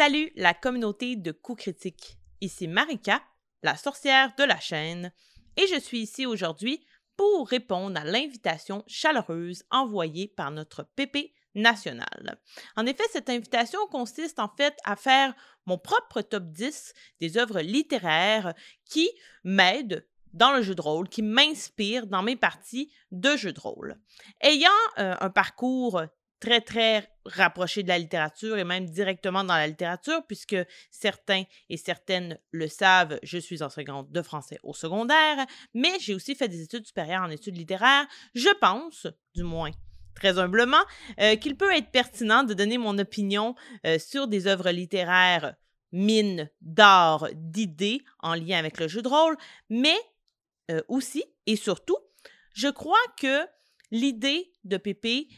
Salut la communauté de coups critiques. Ici Marika, la sorcière de la chaîne, et je suis ici aujourd'hui pour répondre à l'invitation chaleureuse envoyée par notre PP national. En effet, cette invitation consiste en fait à faire mon propre top 10 des œuvres littéraires qui m'aident dans le jeu de rôle, qui m'inspirent dans mes parties de jeu de rôle. Ayant euh, un parcours très, très rapproché de la littérature et même directement dans la littérature, puisque certains et certaines le savent, je suis enseignante de français au secondaire, mais j'ai aussi fait des études supérieures en études littéraires. Je pense, du moins très humblement, euh, qu'il peut être pertinent de donner mon opinion euh, sur des œuvres littéraires mines d'art, d'idées en lien avec le jeu de rôle, mais euh, aussi et surtout, je crois que l'idée de Pépé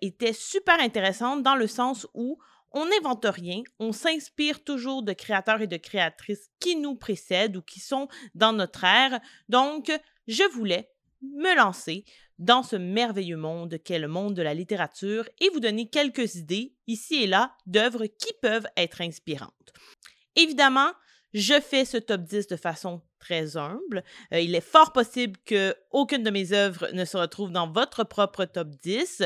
était super intéressante dans le sens où on n'invente rien, on s'inspire toujours de créateurs et de créatrices qui nous précèdent ou qui sont dans notre ère. Donc, je voulais me lancer dans ce merveilleux monde qu'est le monde de la littérature et vous donner quelques idées ici et là d'œuvres qui peuvent être inspirantes. Évidemment, je fais ce top 10 de façon très humble. Euh, il est fort possible que aucune de mes œuvres ne se retrouve dans votre propre top 10.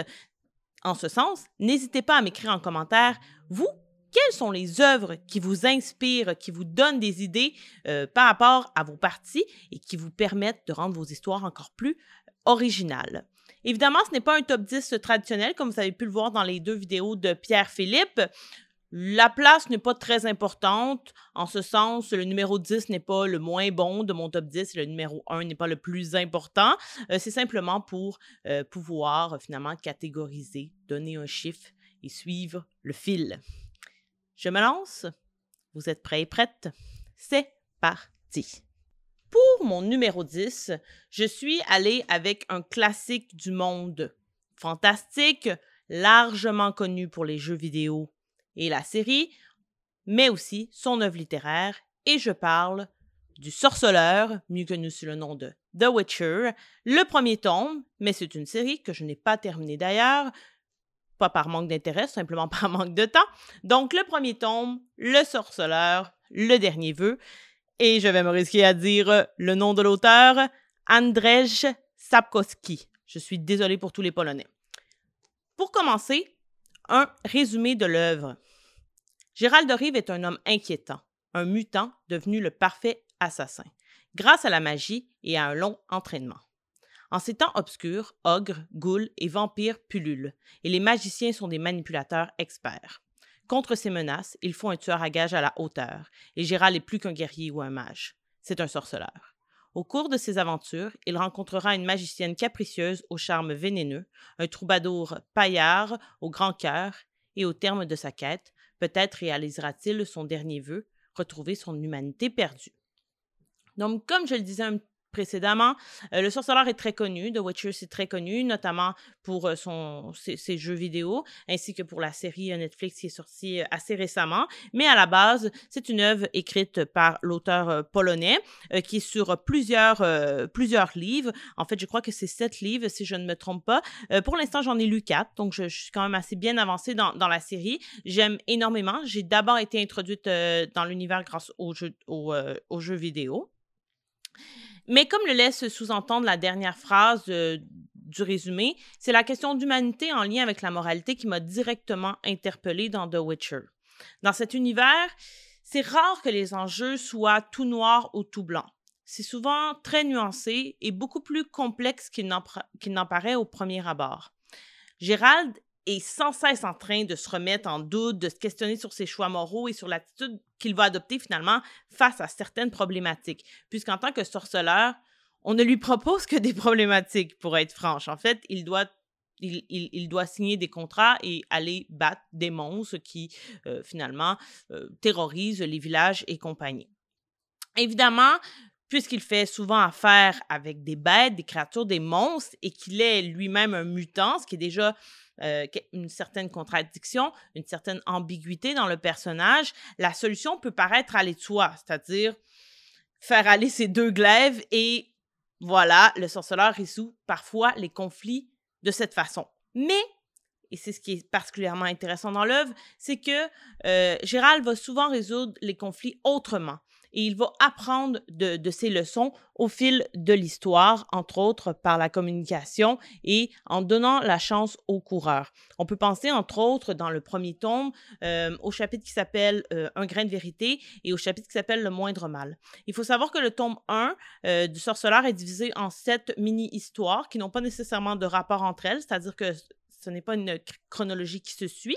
En ce sens, n'hésitez pas à m'écrire en commentaire, vous, quelles sont les œuvres qui vous inspirent, qui vous donnent des idées euh, par rapport à vos parties et qui vous permettent de rendre vos histoires encore plus originales. Évidemment, ce n'est pas un top 10 traditionnel, comme vous avez pu le voir dans les deux vidéos de Pierre-Philippe. La place n'est pas très importante. En ce sens, le numéro 10 n'est pas le moins bon de mon top 10 et le numéro 1 n'est pas le plus important. Euh, c'est simplement pour euh, pouvoir finalement catégoriser, donner un chiffre et suivre le fil. Je me lance. Vous êtes prêts et prêtes? C'est parti. Pour mon numéro 10, je suis allée avec un classique du monde fantastique, largement connu pour les jeux vidéo et la série, mais aussi son œuvre littéraire, et je parle du Sorceleur, mieux connu sous le nom de The Witcher, le premier tome, mais c'est une série que je n'ai pas terminée d'ailleurs, pas par manque d'intérêt, simplement par manque de temps. Donc, le premier tome, Le Sorceleur, le dernier vœu. Et je vais me risquer à dire le nom de l'auteur, Andrzej Sapkowski. Je suis désolée pour tous les Polonais. Pour commencer, un résumé de l'œuvre. Gérald Rive est un homme inquiétant, un mutant devenu le parfait assassin, grâce à la magie et à un long entraînement. En ces temps obscurs, ogres, ghouls et vampires pullulent, et les magiciens sont des manipulateurs experts. Contre ces menaces, il faut un tueur à gage à la hauteur, et Gérald n'est plus qu'un guerrier ou un mage. C'est un sorceleur. Au cours de ses aventures, il rencontrera une magicienne capricieuse au charme vénéneux, un troubadour paillard au grand cœur, et au terme de sa quête, peut-être réalisera-t-il son dernier vœu, retrouver son humanité perdue. Donc, comme je le disais un précédemment. Euh, le sorceleur est très connu, The Witcher c'est très connu, notamment pour euh, son, ses, jeux vidéo, ainsi que pour la série euh, Netflix qui est sortie assez récemment. Mais à la base, c'est une œuvre écrite par l'auteur polonais qui est sur plusieurs, plusieurs livres. En fait, je crois que c'est sept livres, si je ne me trompe pas. pour l'instant, j'en ai lu quatre, donc je, suis quand même assez bien avancée dans, dans la série. J'aime énormément. J'ai d'abord été introduite dans l'univers grâce aux jeux, aux jeux vidéo. Mais comme le laisse sous-entendre la dernière phrase euh, du résumé, c'est la question d'humanité en lien avec la moralité qui m'a directement interpellée dans The Witcher. Dans cet univers, c'est rare que les enjeux soient tout noir ou tout blanc. C'est souvent très nuancé et beaucoup plus complexe qu'il n'en paraît au premier abord. Gérald est sans cesse en train de se remettre en doute, de se questionner sur ses choix moraux et sur l'attitude qu'il va adopter finalement face à certaines problématiques. Puisqu'en tant que sorceleur, on ne lui propose que des problématiques, pour être franche. En fait, il doit il, doit signer des contrats et aller battre des monstres qui, euh, finalement, euh, terrorisent les villages et compagnie. Évidemment, puisqu'il fait souvent affaire avec des bêtes, des créatures, des monstres, et qu'il est lui-même un mutant, ce qui est déjà euh, une certaine contradiction, une certaine ambiguïté dans le personnage, la solution peut paraître aller de soi, c'est-à-dire faire aller ces deux glaives et voilà, le sorceleur résout parfois les conflits de cette façon. Mais et c'est ce qui est particulièrement intéressant dans l'œuvre, c'est que euh, Gérald va souvent résoudre les conflits autrement et il va apprendre de, ses leçons au fil de l'histoire, entre autres par la communication et en donnant la chance aux coureurs. On peut penser, entre autres, dans le premier tome, euh, au chapitre qui s'appelle euh, Un grain de vérité et au chapitre qui s'appelle Le moindre mal. Il faut savoir que le tome 1 euh, du Sorceleur est divisé en sept mini-histoires qui n'ont pas nécessairement de rapport entre elles, c'est-à-dire que ce n'est pas une chronologie qui se suit.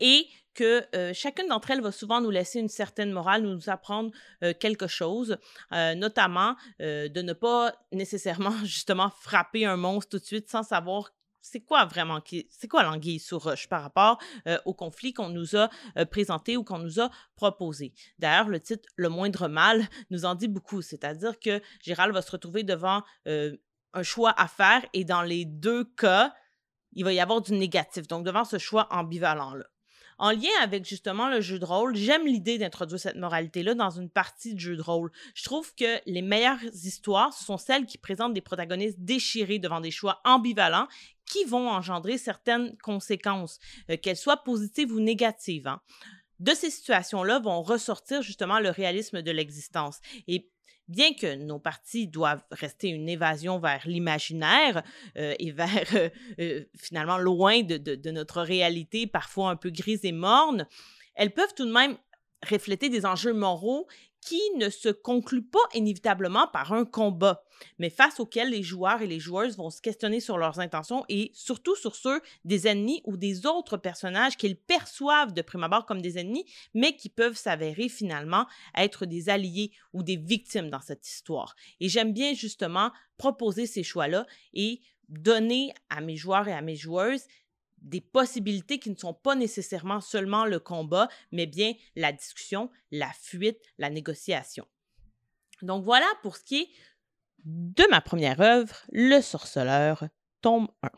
Et que chacune d'entre elles va souvent nous laisser une certaine morale, nous apprendre quelque chose, notamment de ne pas nécessairement justement frapper un monstre tout de suite sans savoir c'est quoi vraiment, c'est quoi l'anguille sous roche par rapport au conflit qu'on nous a présenté ou qu'on nous a proposé. D'ailleurs, le titre Le moindre mal nous en dit beaucoup, c'est-à-dire que Gérald va se retrouver devant un choix à faire et dans les deux cas, il va y avoir du négatif. Donc, devant ce choix ambivalent-là. En lien avec justement le jeu de rôle, j'aime l'idée d'introduire cette moralité-là dans une partie de jeu de rôle. Je trouve que les meilleures histoires, ce sont celles qui présentent des protagonistes déchirés devant des choix ambivalents qui vont engendrer certaines conséquences, euh, qu'elles soient positives ou négatives. Hein. De ces situations-là vont ressortir justement le réalisme de l'existence. Et bien que nos parties doivent rester une évasion vers l'imaginaire euh, et vers euh, euh, finalement loin de, notre réalité, parfois un peu grise et morne, elles peuvent tout de même refléter des enjeux moraux qui ne se conclut pas inévitablement par un combat, mais face auquel les joueurs et les joueuses vont se questionner sur leurs intentions et surtout sur ceux des ennemis ou des autres personnages qu'ils perçoivent de prime abord comme des ennemis, mais qui peuvent s'avérer finalement être des alliés ou des victimes dans cette histoire. Et j'aime bien justement proposer ces choix-là et donner à mes joueurs et à mes joueuses des possibilités qui ne sont pas nécessairement seulement le combat, mais bien la discussion, la fuite, la négociation. Donc voilà pour ce qui est de ma première œuvre, Le Sorceleur, tome 1.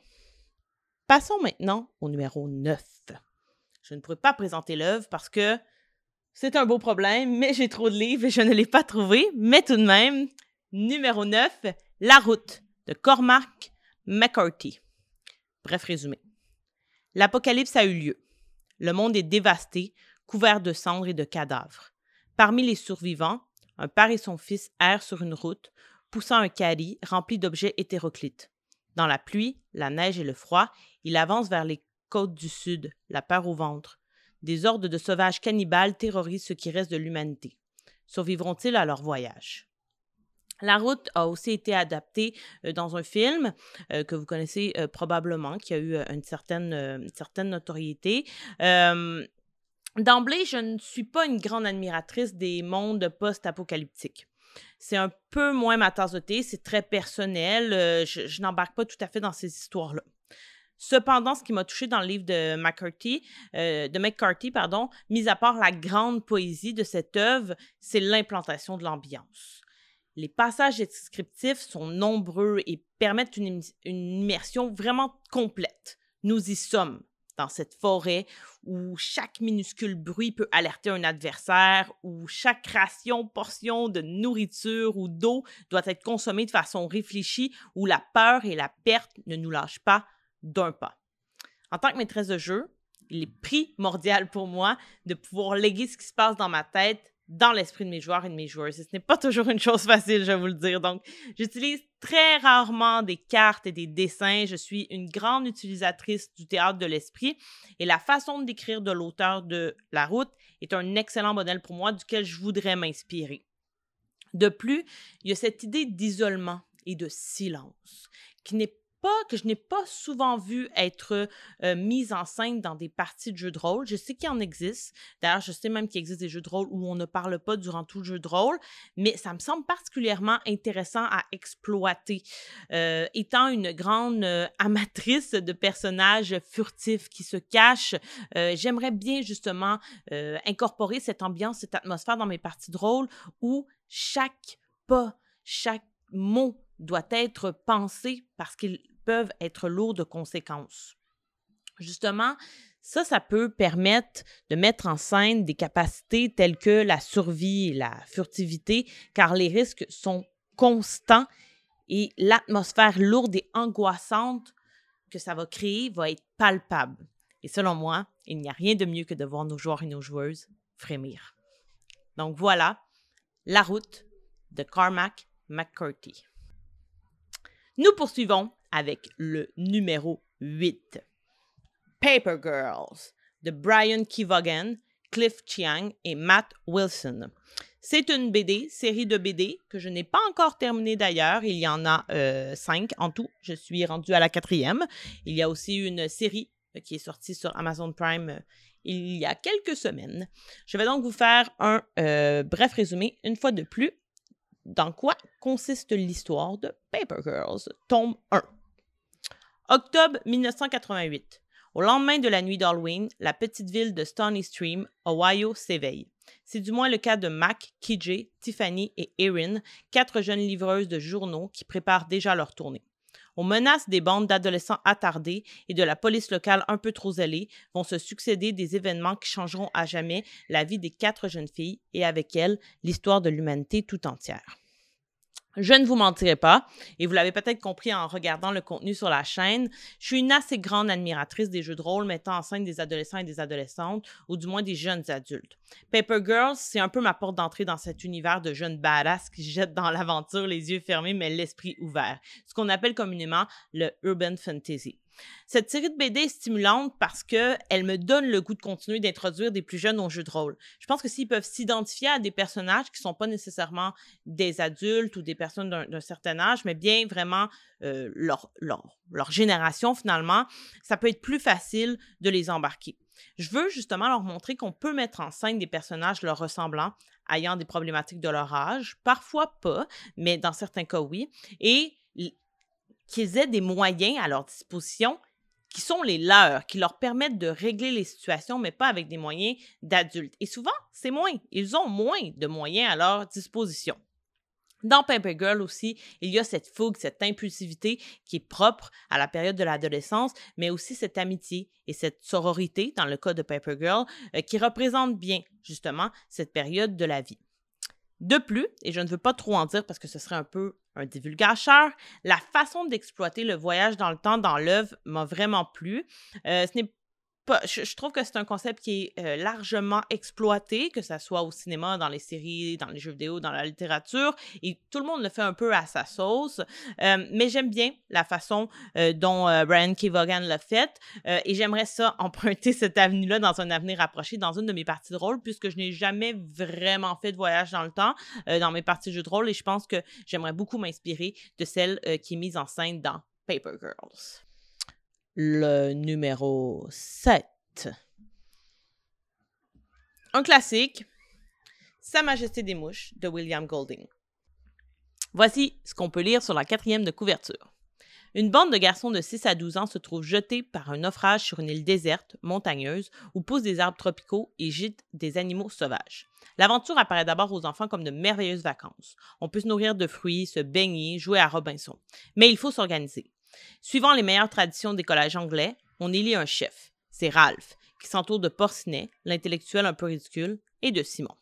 Passons maintenant au numéro 9. Je ne pourrais pas présenter l'œuvre parce que c'est un beau problème, mais j'ai trop de livres et je ne l'ai pas trouvé. Mais tout de même, numéro 9, La route de Cormac McCarthy. Bref résumé. L'apocalypse a eu lieu. Le monde est dévasté, couvert de cendres et de cadavres. Parmi les survivants, un père et son fils errent sur une route, poussant un carry rempli d'objets hétéroclites. Dans la pluie, la neige et le froid, il avance vers les côtes du sud, la peur au ventre. Des hordes de sauvages cannibales terrorisent ce qui reste de l'humanité. Survivront-ils à leur voyage? La route a aussi été adaptée euh, dans un film euh, que vous connaissez euh, probablement, qui a eu une certaine, notoriété. D'emblée, je ne suis pas une grande admiratrice des mondes post-apocalyptiques. C'est un peu moins ma tasse de thé, c'est très personnel. je, n'embarque pas tout à fait dans ces histoires-là. Cependant, ce qui m'a touché dans le livre de McCarthy, de McCarthy, pardon, mis à part la grande poésie de cette œuvre, c'est l'implantation de l'ambiance. Les passages descriptifs sont nombreux et permettent une, immersion vraiment complète. Nous y sommes dans cette forêt où chaque minuscule bruit peut alerter un adversaire, où chaque ration, portion de nourriture ou d'eau doit être consommée de façon réfléchie, où la peur et la perte ne nous lâchent pas d'un pas. En tant que maîtresse de jeu, il est primordial pour moi de pouvoir léguer ce qui se passe dans ma tête dans l'esprit de mes joueurs et de mes joueuses. ce n'est pas toujours une chose facile, je vais vous le dire. Donc, j'utilise très rarement des cartes et des dessins. Je suis une grande utilisatrice du théâtre de l'esprit et la façon de décrire de l'auteur de La Route est un excellent modèle pour moi duquel je voudrais m'inspirer. De plus, il y a cette idée d'isolement et de silence qui n'est que je n'ai pas souvent vu être euh, mise en scène dans des parties de jeux de rôle. Je sais qu'il en existe. D'ailleurs, je sais même qu'il existe des jeux de rôle où on ne parle pas durant tout le jeu de rôle, mais ça me semble particulièrement intéressant à exploiter. Euh, étant une grande euh, amatrice de personnages furtifs qui se cachent, j'aimerais bien justement incorporer cette ambiance, cette atmosphère dans mes parties de rôle où chaque pas, chaque mot doit être pensé parce qu'il peuvent être lourds de conséquences. Justement, ça, ça peut permettre de mettre en scène des capacités telles que la survie la furtivité, car les risques sont constants et l'atmosphère lourde et angoissante que ça va créer va être palpable. Et selon moi, il n'y a rien de mieux que de voir nos joueurs et nos joueuses frémir. Donc voilà, la route de Carmack McCurdy. Nous poursuivons avec le numéro 8. Paper Girls de Brian Kevogan, Cliff Chiang et Matt Wilson. C'est une BD, série de BD que je n'ai pas encore terminée d'ailleurs. Il y en a euh, cinq en tout. Je suis rendue à la quatrième. Il y a aussi une série euh, qui est sortie sur Amazon Prime euh, il y a quelques semaines. Je vais donc vous faire un bref résumé, une fois de plus, dans quoi consiste l'histoire de Paper Girls, tome 1. Octobre 1988. Au lendemain de la nuit d'Halloween, la petite ville de Stony Stream, Ohio, s'éveille. C'est du moins le cas de Mac, KJ, Tiffany et Erin, quatre jeunes livreuses de journaux qui préparent déjà leur tournée. Aux menaces des bandes d'adolescents attardés et de la police locale un peu trop zélée vont se succéder des événements qui changeront à jamais la vie des quatre jeunes filles et avec elles l'histoire de l'humanité tout entière. Je ne vous mentirai pas, et vous l'avez peut-être compris en regardant le contenu sur la chaîne, je suis une assez grande admiratrice des jeux de rôle mettant en scène des adolescents et des adolescentes, ou du moins des jeunes adultes. Paper Girls, c'est un peu ma porte d'entrée dans cet univers de jeunes badass qui jettent dans l'aventure les yeux fermés mais l'esprit ouvert, ce qu'on appelle communément le urban fantasy. Cette série de BD est stimulante parce qu'elle me donne le goût de continuer d'introduire des plus jeunes au jeu de rôle. Je pense que s'ils peuvent s'identifier à des personnages qui ne sont pas nécessairement des adultes ou des personnes d'un certain âge, mais bien vraiment euh, leur, leur génération finalement, ça peut être plus facile de les embarquer. Je veux justement leur montrer qu'on peut mettre en scène des personnages leur ressemblant, ayant des problématiques de leur âge, parfois pas, mais dans certains cas oui, et qu'ils aient des moyens à leur disposition qui sont les leurs, qui leur permettent de régler les situations, mais pas avec des moyens d'adultes. Et souvent, c'est moins. Ils ont moins de moyens à leur disposition. Dans Paper Girl aussi, il y a cette fougue, cette impulsivité qui est propre à la période de l'adolescence, mais aussi cette amitié et cette sororité, dans le cas de Paper Girl, euh, qui représente bien justement cette période de la vie. De plus, et je ne veux pas trop en dire parce que ce serait un peu un divulgateur, la façon d'exploiter le voyage dans le temps dans l'œuvre m'a vraiment plu. Euh, ce n'est je, trouve que c'est un concept qui est euh, largement exploité, que ce soit au cinéma, dans les séries, dans les jeux vidéo, dans la littérature, et tout le monde le fait un peu à sa sauce. Euh, mais j'aime bien la façon euh, dont Brian K. Vaughan l'a fait, et j'aimerais ça emprunter cette avenue-là dans un avenir approché, dans une de mes parties de rôle, puisque je n'ai jamais vraiment fait de voyage dans le temps dans mes parties de jeux de rôle, et je pense que j'aimerais beaucoup m'inspirer de celle qui est mise en scène dans Paper Girls le numéro 7. Un classique, Sa Majesté des Mouches de William Golding. Voici ce qu'on peut lire sur la quatrième de couverture. Une bande de garçons de 6 à 12 ans se trouve jetée par un naufrage sur une île déserte, montagneuse, où poussent des arbres tropicaux et gîtent des animaux sauvages. L'aventure apparaît d'abord aux enfants comme de merveilleuses vacances. On peut se nourrir de fruits, se baigner, jouer à Robinson. Mais il faut s'organiser. Suivant les meilleures traditions des collèges anglais, on élit un chef. C'est Ralph, qui s'entoure de Porcinet, l'intellectuel un peu ridicule, et de Simon.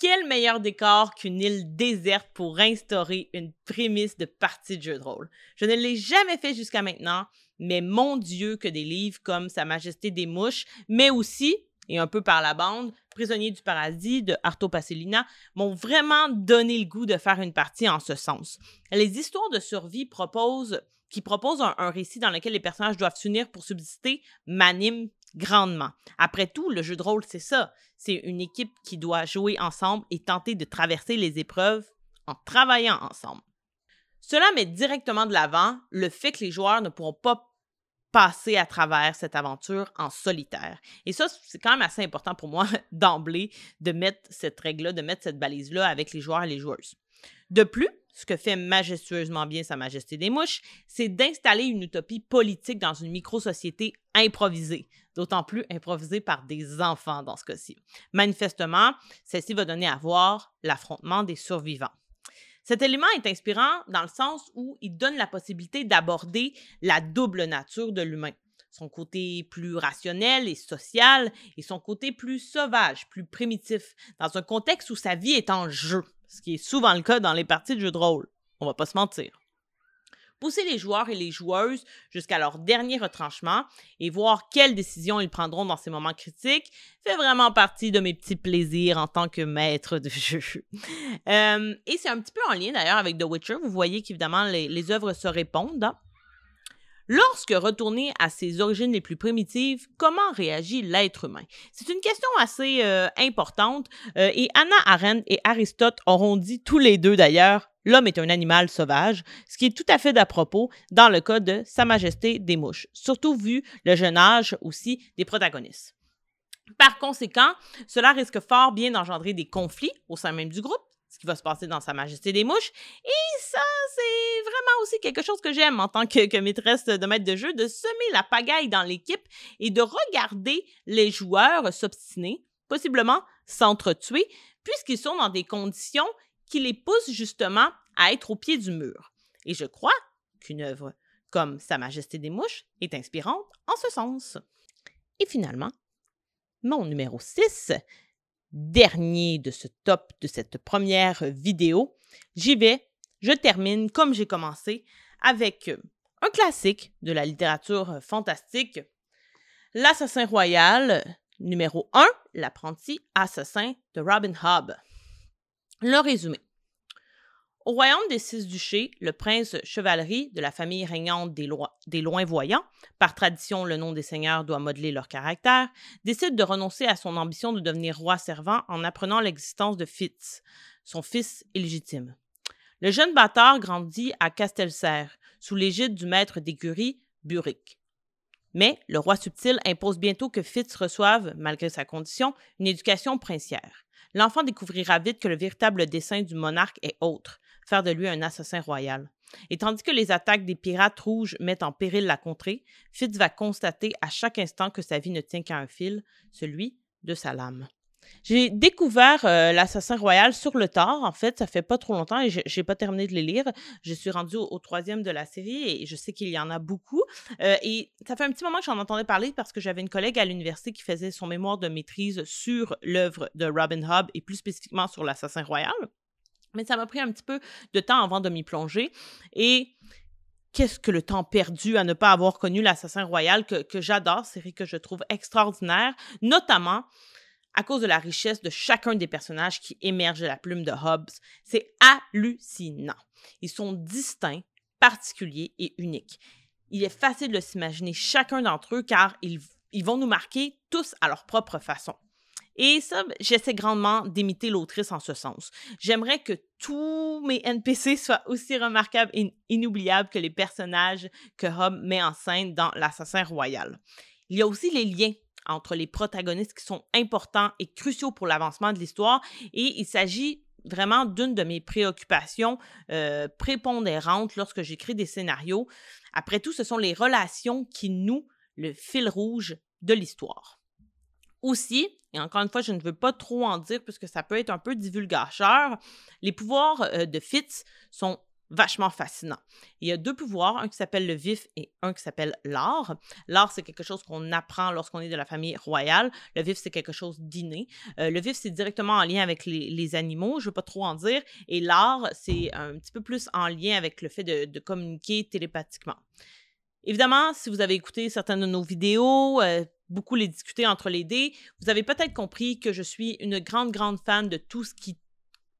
Quel meilleur décor qu'une île déserte pour instaurer une prémisse de partie de jeu de rôle? Je ne l'ai jamais fait jusqu'à maintenant, mais mon Dieu que des livres comme Sa Majesté des Mouches, mais aussi, et un peu par la bande, Prisonnier du paradis de Arto Pasolina m'ont vraiment donné le goût de faire une partie en ce sens. Les histoires de survie proposent qui propose un, récit dans lequel les personnages doivent s'unir pour subsister, m'anime grandement. Après tout, le jeu de rôle, c'est ça. C'est une équipe qui doit jouer ensemble et tenter de traverser les épreuves en travaillant ensemble. Cela met directement de l'avant le fait que les joueurs ne pourront pas passer à travers cette aventure en solitaire. Et ça, c'est quand même assez important pour moi d'emblée de mettre cette règle-là, de mettre cette balise-là avec les joueurs et les joueuses. De plus, ce que fait majestueusement bien Sa Majesté des Mouches, c'est d'installer une utopie politique dans une micro-société improvisée, d'autant plus improvisée par des enfants dans ce cas-ci. Manifestement, celle-ci va donner à voir l'affrontement des survivants. Cet élément est inspirant dans le sens où il donne la possibilité d'aborder la double nature de l'humain, son côté plus rationnel et social et son côté plus sauvage, plus primitif, dans un contexte où sa vie est en jeu ce qui est souvent le cas dans les parties de jeux de rôle. On va pas se mentir. pousser les joueurs et les joueuses jusqu'à leur dernier retranchement et voir quelles décisions ils prendront dans ces moments critiques fait vraiment partie de mes petits plaisirs en tant que maître de jeu. Euh, et c'est un petit peu en lien d'ailleurs avec The Witcher. Vous voyez qu'évidemment les, œuvres se répondent. Lorsque retourné à ses origines les plus primitives, comment réagit l'être humain? C'est une question assez euh, importante euh, et Anna Arendt et Aristote auront dit tous les deux d'ailleurs l'homme est un animal sauvage, ce qui est tout à fait d'à propos dans le cas de Sa Majesté des mouches, surtout vu le jeune âge aussi des protagonistes. Par conséquent, cela risque fort bien d'engendrer des conflits au sein même du groupe, ce qui va se passer dans Sa Majesté des Mouches. Et ça, c'est vraiment aussi quelque chose que j'aime en tant que, maîtresse de maître de jeu, de semer la pagaille dans l'équipe et de regarder les joueurs s'obstiner, possiblement s'entretuer, puisqu'ils sont dans des conditions qui les poussent justement à être au pied du mur. Et je crois qu'une œuvre comme Sa Majesté des Mouches est inspirante en ce sens. Et finalement, mon numéro 6, dernier de ce top de cette première vidéo, j'y vais, je termine comme j'ai commencé avec un classique de la littérature fantastique, L'Assassin Royal, numéro 1, L'apprenti assassin de Robin Hobb. Le résumé. Au royaume des six duchés, le prince chevalerie de la famille régnante des, des loin voyants, par tradition le nom des seigneurs doit modeler leur caractère, décide de renoncer à son ambition de devenir roi servant en apprenant l'existence de Fitz, son fils illégitime. Le jeune bâtard grandit à Castelserre, sous l'égide du maître d'écurie, Buric. Mais le roi subtil impose bientôt que Fitz reçoive, malgré sa condition, une éducation princière. L'enfant découvrira vite que le véritable dessein du monarque est autre, faire de lui un assassin royal. Et tandis que les attaques des pirates rouges mettent en péril la contrée, Fitz va constater à chaque instant que sa vie ne tient qu'à un fil, celui de sa lame. J'ai découvert euh, l'Assassin Royal sur le tard, en fait, ça fait pas trop longtemps et j'ai pas terminé de les lire. Je suis rendue au, troisième de la série et je sais qu'il y en a beaucoup. Euh, et ça fait un petit moment que j'en entendais parler parce que j'avais une collègue à l'université qui faisait son mémoire de maîtrise sur l'œuvre de Robin Hobb et plus spécifiquement sur l'Assassin Royal. Mais ça m'a pris un petit peu de temps avant de m'y plonger. Et qu'est-ce que le temps perdu à ne pas avoir connu l'Assassin Royal que, que j'adore, série que je trouve extraordinaire, notamment à cause de la richesse de chacun des personnages qui émergent de la plume de Hobbes. C'est hallucinant. Ils sont distincts, particuliers et uniques. Il est facile de s'imaginer chacun d'entre eux car ils, vont nous marquer tous à leur propre façon. Et ça, j'essaie grandement d'imiter l'autrice en ce sens. J'aimerais que tous mes NPC soient aussi remarquables et inoubliables que les personnages que Hobbes met en scène dans L'Assassin Royal. Il y a aussi les liens entre les protagonistes qui sont importants et cruciaux pour l'avancement de l'histoire et il s'agit vraiment d'une de mes préoccupations euh, prépondérantes lorsque j'écris des scénarios. Après tout, ce sont les relations qui nouent le fil rouge de l'histoire. Aussi, et encore une fois, je ne veux pas trop en dire puisque ça peut être un peu divulgateur, les pouvoirs euh, de Fitz sont vachement fascinants. Il y a deux pouvoirs, un qui s'appelle le vif et un qui s'appelle l'art. L'art, c'est quelque chose qu'on apprend lorsqu'on est de la famille royale. Le vif, c'est quelque chose d'inné. Euh, le vif, c'est directement en lien avec les, animaux, je ne veux pas trop en dire. Et l'art, c'est un petit peu plus en lien avec le fait de, communiquer télépathiquement. Évidemment, si vous avez écouté certaines de nos vidéos, euh, beaucoup les discuter entre les dés, vous avez peut-être compris que je suis une grande, grande fan de tout ce qui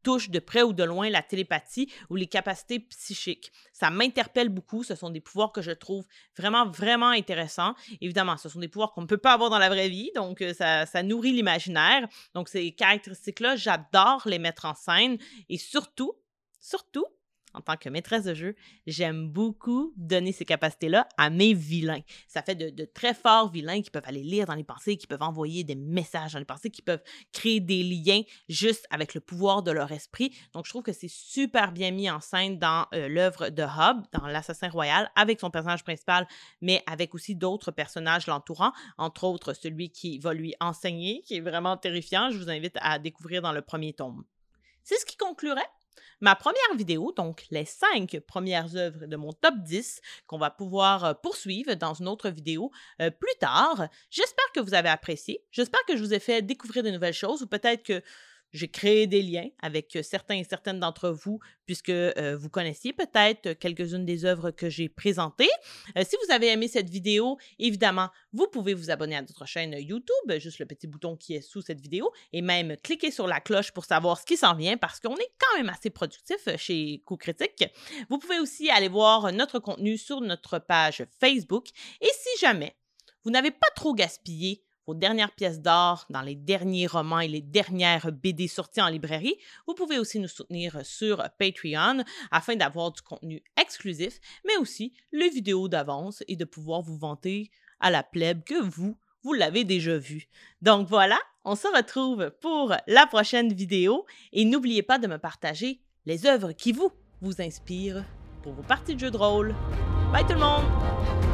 touche de près ou de loin la télépathie ou les capacités psychiques. Ça m'interpelle beaucoup. Ce sont des pouvoirs que je trouve vraiment, vraiment intéressants. Évidemment, ce sont des pouvoirs qu'on ne peut pas avoir dans la vraie vie, donc euh, ça, ça nourrit l'imaginaire. Donc ces caractéristiques-là, j'adore les mettre en scène et surtout, surtout, en tant que maîtresse de jeu, j'aime beaucoup donner ces capacités-là à mes vilains. Ça fait de, très forts vilains qui peuvent aller lire dans les pensées, qui peuvent envoyer des messages dans les pensées, qui peuvent créer des liens juste avec le pouvoir de leur esprit. Donc, je trouve que c'est super bien mis en scène dans euh, l'œuvre de Hobbes, dans L'Assassin Royal, avec son personnage principal, mais avec aussi d'autres personnages l'entourant, entre autres celui qui va lui enseigner, qui est vraiment terrifiant. Je vous invite à découvrir dans le premier tome. C'est ce qui conclurait ma première vidéo, donc les cinq premières œuvres de mon top 10, qu'on va pouvoir euh, poursuivre dans une autre vidéo euh, plus tard. J'espère que vous avez apprécié. J'espère que je vous ai fait découvrir de nouvelles choses ou peut-être que j'ai créé des liens avec certains et certaines d'entre vous, puisque vous connaissiez peut-être quelques-unes des œuvres que j'ai présentées. si vous avez aimé cette vidéo, évidemment, vous pouvez vous abonner à notre chaîne YouTube, juste le petit bouton qui est sous cette vidéo, et même cliquer sur la cloche pour savoir ce qui s'en vient, parce qu'on est quand même assez productif chez Coup Critique. Vous pouvez aussi aller voir notre contenu sur notre page Facebook. Et si jamais vous n'avez pas trop gaspillé vos dernières pièces d'or dans les derniers romans et les dernières BD sorties en librairie, vous pouvez aussi nous soutenir sur Patreon afin d'avoir du contenu exclusif, mais aussi les vidéos d'avance et de pouvoir vous vanter à la plèbe que vous, vous l'avez déjà vu. Donc voilà, on se retrouve pour la prochaine vidéo et n'oubliez pas de me partager les œuvres qui vous, vous inspirent pour vos parties de jeux de rôle. Bye tout le monde!